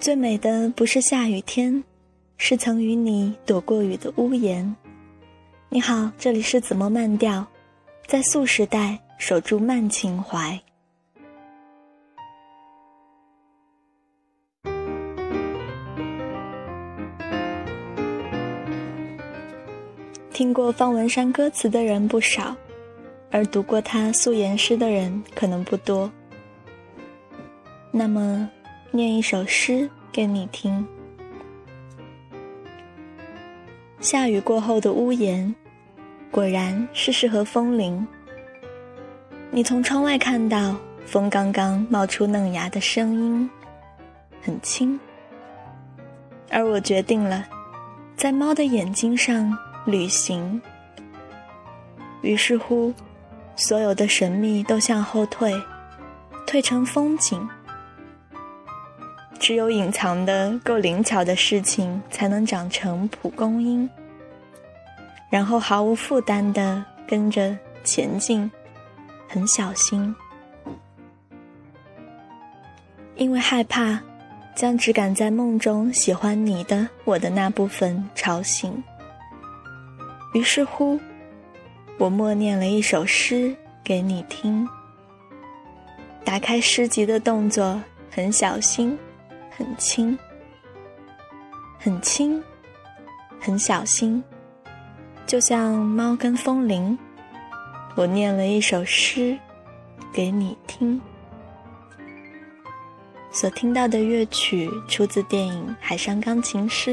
最美的不是下雨天，是曾与你躲过雨的屋檐。你好，这里是子墨慢调，在素时代守住慢情怀。听过方文山歌词的人不少，而读过他素颜诗的人可能不多。那么，念一首诗给你听。下雨过后的屋檐，果然是适合风铃。你从窗外看到风刚刚冒出嫩芽的声音，很轻。而我决定了，在猫的眼睛上。旅行，于是乎，所有的神秘都向后退，退成风景。只有隐藏的够灵巧的事情，才能长成蒲公英，然后毫无负担的跟着前进，很小心，因为害怕将只敢在梦中喜欢你的我的那部分吵醒。于是乎，我默念了一首诗给你听。打开诗集的动作很小心，很轻，很轻，很小心，就像猫跟风铃。我念了一首诗给你听。所听到的乐曲出自电影《海上钢琴师》。